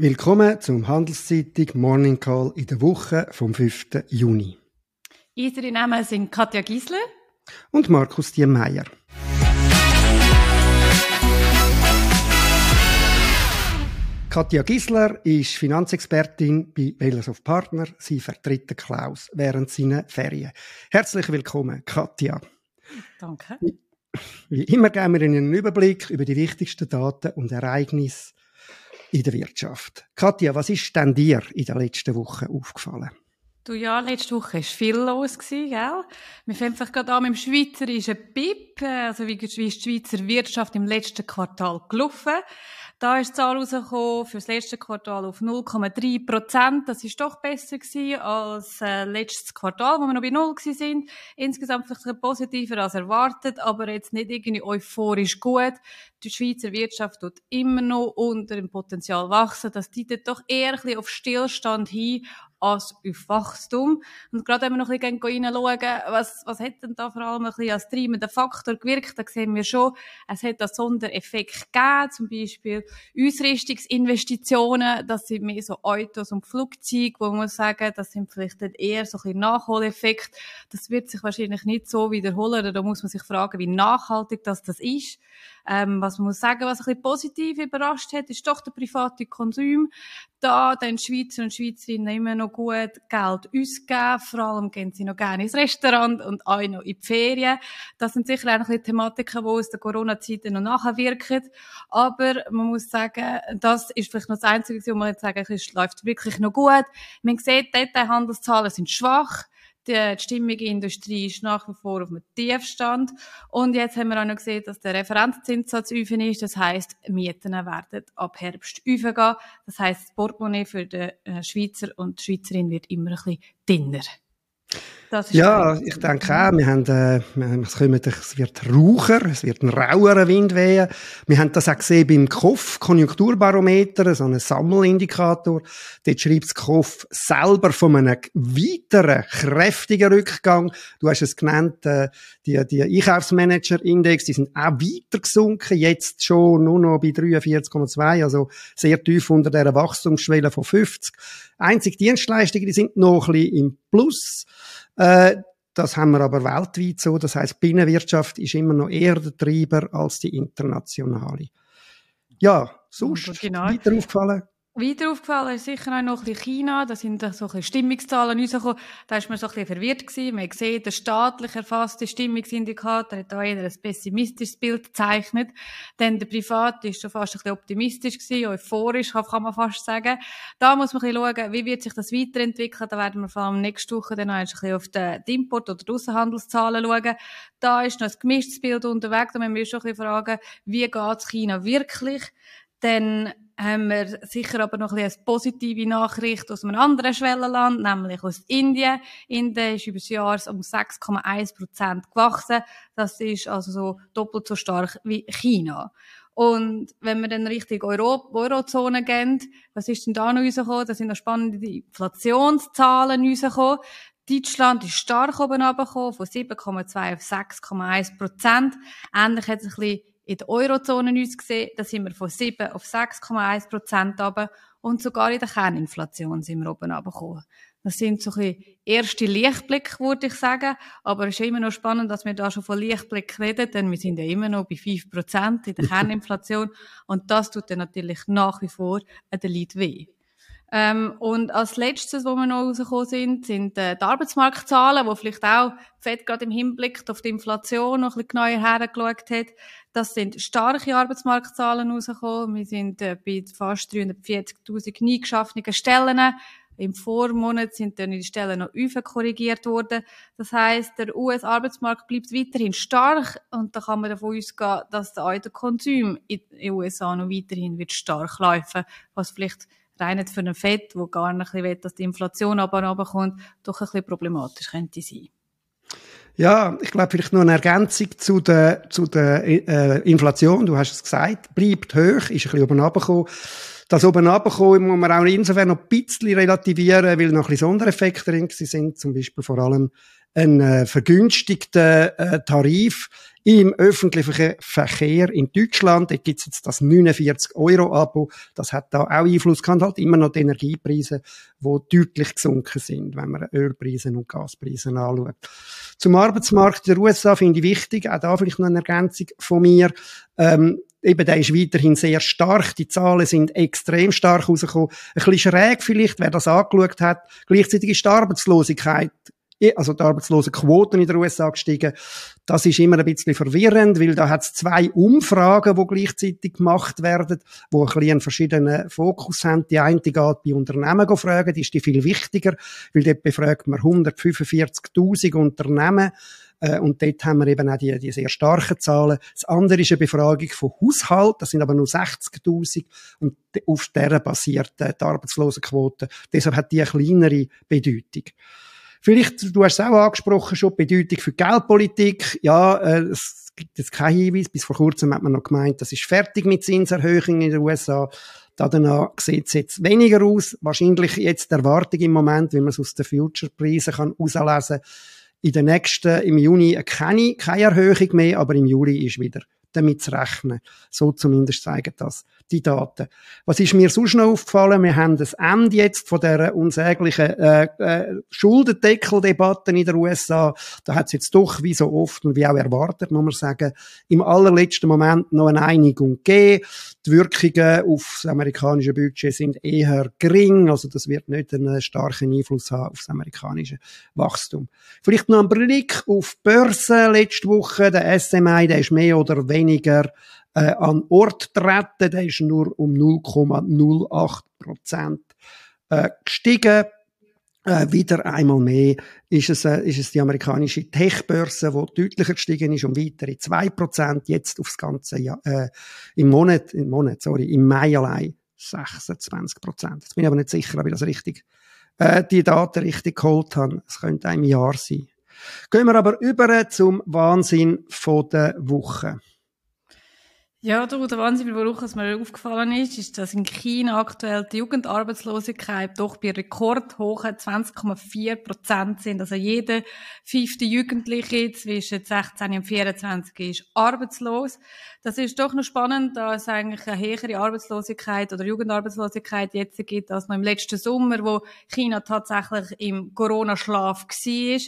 Willkommen zum Handelszeitung Morning Call in der Woche vom 5. Juni. Unsere Namen sind Katja Giesler und Markus Diemeyer. Katja Gisler ist Finanzexpertin bei Wales of Partner. Sie vertritt Klaus während seiner Ferien. Herzlich willkommen, Katja. Danke. Wie immer geben wir Ihnen einen Überblick über die wichtigsten Daten und Ereignisse in der Wirtschaft. Katja, was ist denn dir in der letzten Woche aufgefallen? Du, ja, letzte Woche war viel los, gell? Wir fangen einfach gerade an mit dem schweizerischen BIP, also wie ist die Schweizer Wirtschaft im letzten Quartal gelaufen. Da ist die Zahl rausgekommen für das letzte Quartal auf 0,3 Prozent. Das ist doch besser gewesen als äh, letztes Quartal, wo wir noch bei null sind. Insgesamt vielleicht positiver als erwartet, aber jetzt nicht irgendwie euphorisch gut. Die Schweizer Wirtschaft tut immer noch unter dem Potenzial wachsen. Das deutet doch eher ein bisschen auf Stillstand hin als auf. Und gerade wenn wir noch ein bisschen reinschauen, was, was hat denn da vor allem ein bisschen als treibender Faktor gewirkt, da sehen wir schon, es hat einen Sondereffekt gegeben, zum Beispiel Ausrüstungsinvestitionen, das sind mehr so Autos und Flugzeuge, wo man sagen, das sind vielleicht eher so ein bisschen Nachholeffekt. Das wird sich wahrscheinlich nicht so wiederholen, da muss man sich fragen, wie nachhaltig das, das ist. Ähm, was man muss sagen, was ein bisschen positiv überrascht hat, ist doch der private Konsum. Da den Schweizer und Schweizerinnen immer noch gut Geld ausgeben. Vor allem gehen sie noch gerne ins Restaurant und auch noch in die Ferien. Das sind sicher auch ein bisschen Thematiken, die aus der Corona-Zeit noch nachwirken. Aber man muss sagen, das ist vielleicht noch das Einzige, wo man jetzt sagen kann, es läuft wirklich noch gut. Man sieht, die Handelszahlen sind schwach. Die der Industrie ist nach wie vor auf einem Tiefstand. Und jetzt haben wir auch noch gesehen, dass der Referenzzinssatz üben ist. Das heisst, Mieten werden ab Herbst aufgehen. Das heisst, das Portemonnaie für den äh, Schweizer und die Schweizerin wird immer ein bisschen dünner ja, ich denke auch, wir haben, äh, es, kommen, es wird raucher, es wird ein rauerer Wind wehen. Wir haben das auch gesehen beim KOF, Konjunkturbarometer, so ein Sammelindikator. Dort schreibt das KOF selber von einem weiteren, kräftigen Rückgang. Du hast es genannt, äh, die, die Einkaufsmanager-Index, die sind auch weiter gesunken, jetzt schon nur noch bei 43,2, also sehr tief unter der Wachstumsschwelle von 50. Einzig Dienstleistungen, die sind noch ein bisschen im Plus. Äh, das haben wir aber weltweit so. Das heißt, Binnenwirtschaft ist immer noch eher der Treiber als die internationale. Ja, sonst genau. weiter aufgefallen? Weiter aufgefallen ist sicher auch noch ein bisschen China. Da sind so ein bisschen Stimmungszahlen rausgekommen. Da ist man so ein bisschen verwirrt gewesen. Man gesehen, der staatlich erfasste Stimmungsindikator hat da eher ein pessimistisches Bild gezeichnet. Denn der Privat ist schon fast ein bisschen optimistisch gewesen, euphorisch, kann man fast sagen. Da muss man ein bisschen schauen, wie wird sich das weiterentwickeln. Da werden wir vor allem nächste Woche dann ein bisschen auf die Import- oder Außenhandelszahlen schauen. Da ist noch ein gemischtes Bild unterwegs. Da müssen wir schon ein bisschen fragen, wie geht China wirklich? Denn haben wir sicher aber noch ein bisschen eine positive Nachricht aus einem anderen Schwellenland, nämlich aus Indien. Indien ist über das Jahr um 6,1 Prozent gewachsen. Das ist also so doppelt so stark wie China. Und wenn wir dann Richtung Euro Eurozone gehen, was ist denn da noch rausgekommen? Da sind noch spannende Inflationszahlen rausgekommen. Deutschland ist stark oben runtergekommen, von 7,2 auf 6,1 Prozent. Ähnlich hat es ein bisschen in der Eurozone uns gesehen, da sind wir von 7 auf 6,1 Prozent runter und sogar in der Kerninflation sind wir oben runtergekommen. Das sind so ein erste Lichtblicke, würde ich sagen. Aber es ist immer noch spannend, dass wir da schon von Lichtblick reden, denn wir sind ja immer noch bei 5 Prozent in der Kerninflation. und das tut dann natürlich nach wie vor den Leuten weh. Ähm, und als letztes, wo wir noch rausgekommen sind, sind äh, die Arbeitsmarktzahlen, wo vielleicht auch FED gerade im Hinblick auf die Inflation noch ein bisschen genauer hergeschaut hat. Das sind starke Arbeitsmarktzahlen rausgekommen. Wir sind äh, bei fast 340.000 nie geschaffenen Stellen. Im Vormonat sind dann die Stellen noch korrigiert worden. Das heißt, der US-Arbeitsmarkt bleibt weiterhin stark und da kann man davon ausgehen, dass der Konsum in den USA noch weiterhin wird stark laufen, was vielleicht rein für einen Fett, wo gar nicht will, dass die Inflation runterkommt, doch ein bisschen problematisch könnte sein. Ja, ich glaube vielleicht noch eine Ergänzung zu der, zu der äh, Inflation. Du hast es gesagt, bleibt hoch, ist ein bisschen oben runtergekommen. Das oben runtergekommen muss man auch insofern noch ein bisschen relativieren, weil noch ein bisschen Sondereffekte drin sind, zum Beispiel vor allem einen äh, vergünstigten äh, Tarif im öffentlichen Verkehr in Deutschland. Dort gibt's jetzt das 49-Euro-Abo. Das hat da auch Einfluss gehabt. Halt immer noch die Energiepreise, die deutlich gesunken sind, wenn man Ölpreise und Gaspreise anschaut. Zum Arbeitsmarkt der USA finde ich wichtig, auch da vielleicht noch eine Ergänzung von mir. Ähm, eben, der ist weiterhin sehr stark. Die Zahlen sind extrem stark rausgekommen. Ein bisschen schräg vielleicht, wer das angeschaut hat. Gleichzeitig ist die Arbeitslosigkeit also die Arbeitslosenquoten in den USA gestiegen. Das ist immer ein bisschen verwirrend, weil da hat es zwei Umfragen, die gleichzeitig gemacht werden, wo ein bisschen einen verschiedenen Fokus haben. Die eine geht bei Unternehmen fragen, die ist die viel wichtiger, weil dort befragt man 145.000 Unternehmen äh, und dort haben wir eben auch die, die sehr starken Zahlen. Das andere ist eine Befragung von Haushalten, das sind aber nur 60.000 und auf der basiert die Arbeitslosenquote. Deshalb hat die eine kleinere Bedeutung. Vielleicht, du hast es auch angesprochen, schon die Bedeutung für die Geldpolitik. Ja, äh, es gibt jetzt keinen Hinweis. Bis vor kurzem hat man noch gemeint, das ist fertig mit Zinserhöhungen in den USA. Danach sieht es jetzt weniger aus. Wahrscheinlich jetzt die Erwartung im Moment, wie man es aus den Future-Preisen kann herauslesen in der nächsten, im Juni keine, keine Erhöhung mehr, aber im Juli ist wieder damit zu rechnen. So zumindest zeigen das die Daten. Was ist mir sonst noch aufgefallen? Wir haben das Ende jetzt von der unsäglichen äh, äh, Schuldendeckeldebatte in den USA. Da hat es jetzt doch, wie so oft und wie auch erwartet, muss man sagen, im allerletzten Moment noch eine Einigung gegeben. Die Wirkungen auf das amerikanische Budget sind eher gering, also das wird nicht einen starken Einfluss haben auf das amerikanische Wachstum. Vielleicht noch ein Blick auf die Börse letzte Woche. Der SMI, der ist mehr oder weniger äh, an Ort treten. Der ist nur um 0,08 Prozent äh, gestiegen. Äh, wieder einmal mehr ist es, äh, ist es die amerikanische Tech-Börse, die deutlicher gestiegen ist, um weitere 2%, jetzt aufs ganze Jahr, äh, im Monat, im Monat, sorry, im Mai allein 26%. Jetzt bin ich aber nicht sicher, ob ich das richtig, äh, die Daten richtig geholt habe. Es könnte ein Jahr sein. Gehen wir aber über zum Wahnsinn der Woche. Ja, du, der Wahnsinn, worauf es mir aufgefallen ist, ist, dass in China aktuell die Jugendarbeitslosigkeit doch bei rekordhohen 20,4 Prozent sind. Also jede fünfte Jugendliche zwischen 16 und 24 ist arbeitslos. Das ist doch noch spannend, da es eigentlich eine höhere Arbeitslosigkeit oder Jugendarbeitslosigkeit jetzt gibt als noch im letzten Sommer, wo China tatsächlich im Corona-Schlaf war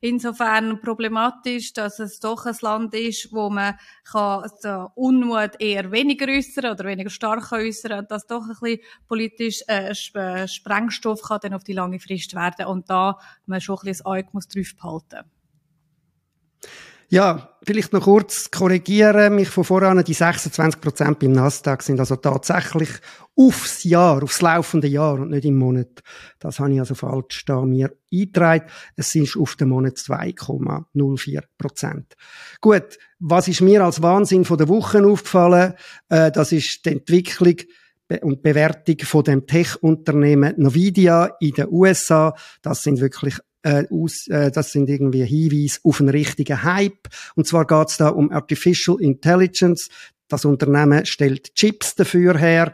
insofern problematisch, dass es doch ein Land ist, wo man kann den Unmut eher weniger äußern oder weniger stark äußern dass doch ein bisschen politisch äh, äh, Sprengstoff kann dann auf die lange Frist werden und da man schon ein bisschen das Auge muss drauf behalten. Ja, vielleicht noch kurz korrigieren mich von voran. Die 26 Prozent beim Nasdaq sind also tatsächlich aufs Jahr, aufs laufende Jahr und nicht im Monat. Das habe ich also falsch da mir eingetragen. Es sind auf den Monat 2,04 Prozent. Gut, was ist mir als Wahnsinn von der Woche aufgefallen? Äh, das ist die Entwicklung und Bewertung von dem Tech-Unternehmen Nvidia in den USA. Das sind wirklich äh, aus, äh, das sind irgendwie Hinweise auf einen richtigen Hype. Und zwar geht es da um Artificial Intelligence. Das Unternehmen stellt Chips dafür her.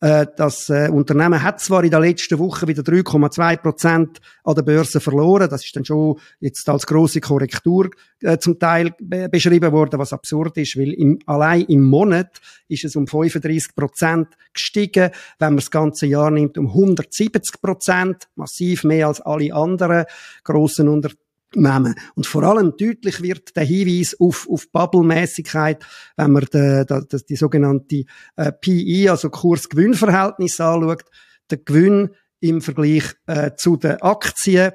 Äh, das äh, Unternehmen hat zwar in der letzten Woche wieder 3,2 Prozent an der Börse verloren. Das ist dann schon jetzt als große Korrektur äh, zum Teil beschrieben worden, was absurd ist, weil im, allein im Monat ist es um 35 Prozent gestiegen. Wenn man das ganze Jahr nimmt, um 170 Prozent, massiv mehr als alle anderen grossen Unternehmen nehmen. Und vor allem deutlich wird der Hinweis auf, auf Bubble-Mäßigkeit, wenn man die, die, die sogenannte äh, PE, also Kurs-Gewinn-Verhältnis anschaut. Der Gewinn im Vergleich äh, zu den Aktien,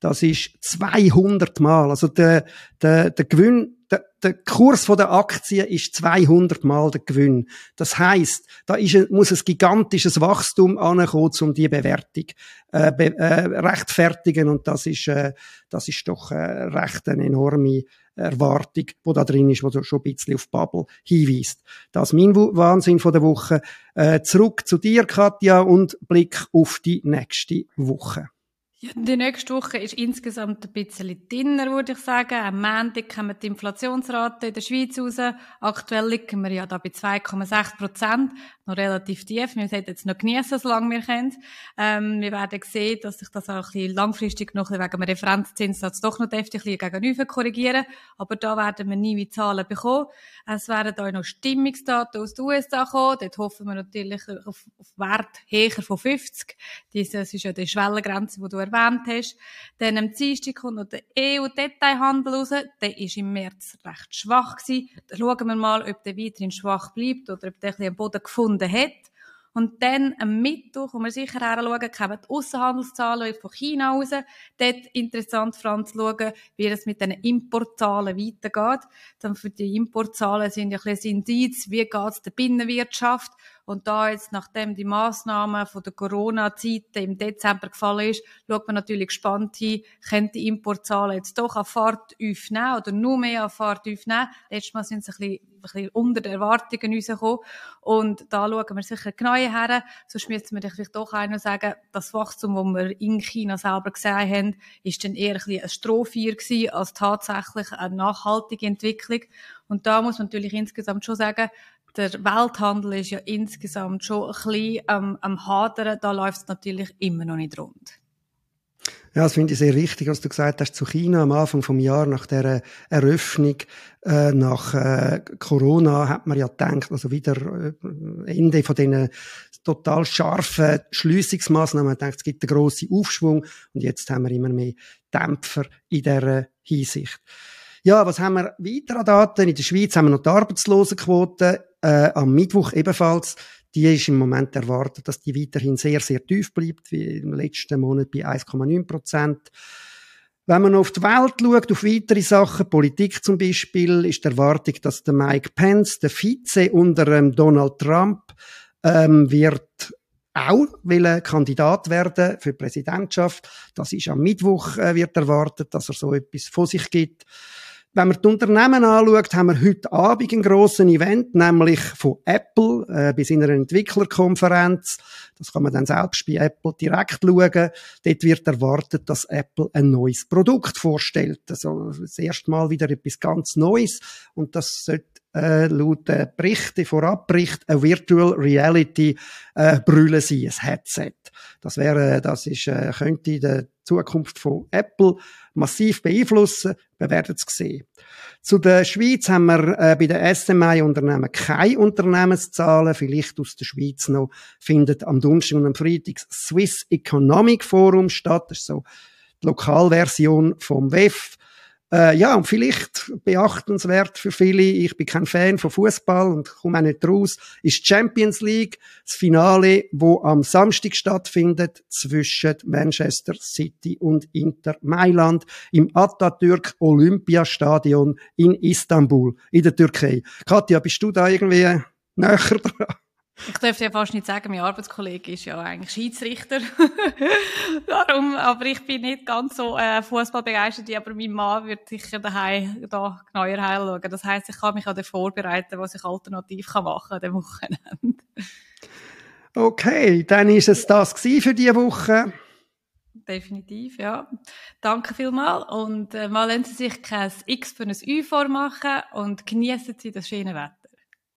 das ist 200 Mal. Also der, der, der Gewinn der, der Kurs von der Aktie ist 200 Mal der Gewinn. Das heißt, da ist, muss ein gigantisches Wachstum ankommen, um die Bewertung äh, be, äh, rechtfertigen und das ist äh, das ist doch äh, recht eine enorme Erwartung, wo da drin ist, wo schon ein bisschen auf Bubble hinweist. Das ist mein Wahnsinn von der Woche. Äh, zurück zu dir, Katja, und Blick auf die nächste Woche. Ja, die nächste Woche ist insgesamt ein bisschen dünner, würde ich sagen. Am Montag kommen die Inflationsrate in der Schweiz raus. Aktuell liegen wir ja da bei 2,6 Prozent. Noch relativ tief. Wir sollten jetzt noch genießen, solange wir können. Ähm, wir werden sehen, dass sich das auch ein bisschen langfristig noch wegen dem Referenzzinssatz doch noch deftig gegenüber korrigieren. Aber da werden wir nie wie Zahlen bekommen. Es werden auch noch Stimmungsdaten aus den USA kommen. Dort hoffen wir natürlich auf, auf Wert höher von 50. Das ist ja die Schwellengrenze, die du erwähnt hast. Dann am Dienstag kommt noch der EU-Detailhandel raus. Der ist im März recht schwach gewesen. Dann schauen wir mal, ob der weiterhin schwach bleibt oder ob der ein bisschen am Boden gefunden hat. Und dann am Mittwoch, wo wir sicher anschauen, kommen die Aussenhandelszahlen von China raus. Dort interessant zu schauen, wie es mit den Importzahlen weitergeht. Dann für die Importzahlen sind ja ein bisschen Indiz, wie geht es der Binnenwirtschaft. Und da jetzt, nachdem die Massnahmen von der Corona-Zeit im Dezember gefallen ist, schaut man natürlich gespannt hin, können die Importzahlen jetzt doch an Fahrt aufnehmen oder nur mehr an Fahrt aufnehmen. Letztes Mal sind sie ein bisschen, ein bisschen unter den Erwartungen rausgekommen. Und da schauen wir sicher genau her. Sonst müssen wir vielleicht doch noch sagen, das Wachstum, das wir in China selber gesehen haben, ist dann eher ein bisschen ein Strohfeuer gewesen, als tatsächlich eine nachhaltige Entwicklung. Und da muss man natürlich insgesamt schon sagen, der Welthandel ist ja insgesamt schon ein bisschen ähm, am Hadern. Da läuft es natürlich immer noch nicht rund. Ja, das finde ich sehr richtig, was du gesagt hast zu China am Anfang vom Jahr nach der Eröffnung äh, nach äh, Corona hat man ja gedacht, also wieder äh, Ende von diesen total scharfen Schliessungsmaßnahmen, man denkt, es gibt einen grossen Aufschwung und jetzt haben wir immer mehr Dämpfer in dieser Hinsicht. Ja, was haben wir weiter an Daten? In der Schweiz haben wir noch die Arbeitslosenquote, äh, am Mittwoch ebenfalls. Die ist im Moment erwartet, dass die weiterhin sehr, sehr tief bleibt, wie im letzten Monat bei 1,9 Prozent. Wenn man auf die Welt schaut, auf weitere Sachen, Politik zum Beispiel, ist die Erwartung, dass der Mike Pence, der Vize unter ähm, Donald Trump, ähm, wird auch will Kandidat werden für die Präsidentschaft. Das ist am Mittwoch äh, wird erwartet, dass er so etwas vor sich gibt. Wenn man die Unternehmen anschaut, haben wir heute Abend ein grosses Event, nämlich von Apple äh, bei seiner Entwicklerkonferenz. Das kann man dann selbst bei Apple direkt schauen. Dort wird erwartet, dass Apple ein neues Produkt vorstellt. Also das erste Mal wieder etwas ganz Neues. Und das sollte äh, laut äh, Berichten, Vorabbericht, eine Virtual Reality äh, Brille sein, ein Headset. Das wäre, das ist, äh, könnte die Zukunft von Apple massiv beeinflussen. Wir werden es sehen. Zu der Schweiz haben wir äh, bei den SMI-Unternehmen keine Unternehmenszahlen. Vielleicht aus der Schweiz noch findet am Donnerstag und am Freitag das Swiss Economic Forum statt. Das ist so die Lokalversion vom WEF. Äh, ja, und vielleicht beachtenswert für viele, ich bin kein Fan von Fußball und komme auch nicht raus, ist Champions League, das Finale, wo am Samstag stattfindet zwischen Manchester City und Inter Mailand im Atatürk Olympiastadion in Istanbul in der Türkei. Katja, bist du da irgendwie näher dran? Ich dürfte ja fast nicht sagen, mein Arbeitskollege ist ja eigentlich Schiedsrichter. Darum, aber ich bin nicht ganz so äh, Fußball begeistert, aber mein Mann wird sicher daheim da genauer heimschauen. Das heisst, ich kann mich auch vorbereiten, was ich alternativ kann machen an dem Wochenende. Okay, dann ist es das für diese Woche. Definitiv, ja. Danke vielmals und äh, mal lassen Sie sich kein X für ein Ü vormachen und genießen Sie das schöne Wetter.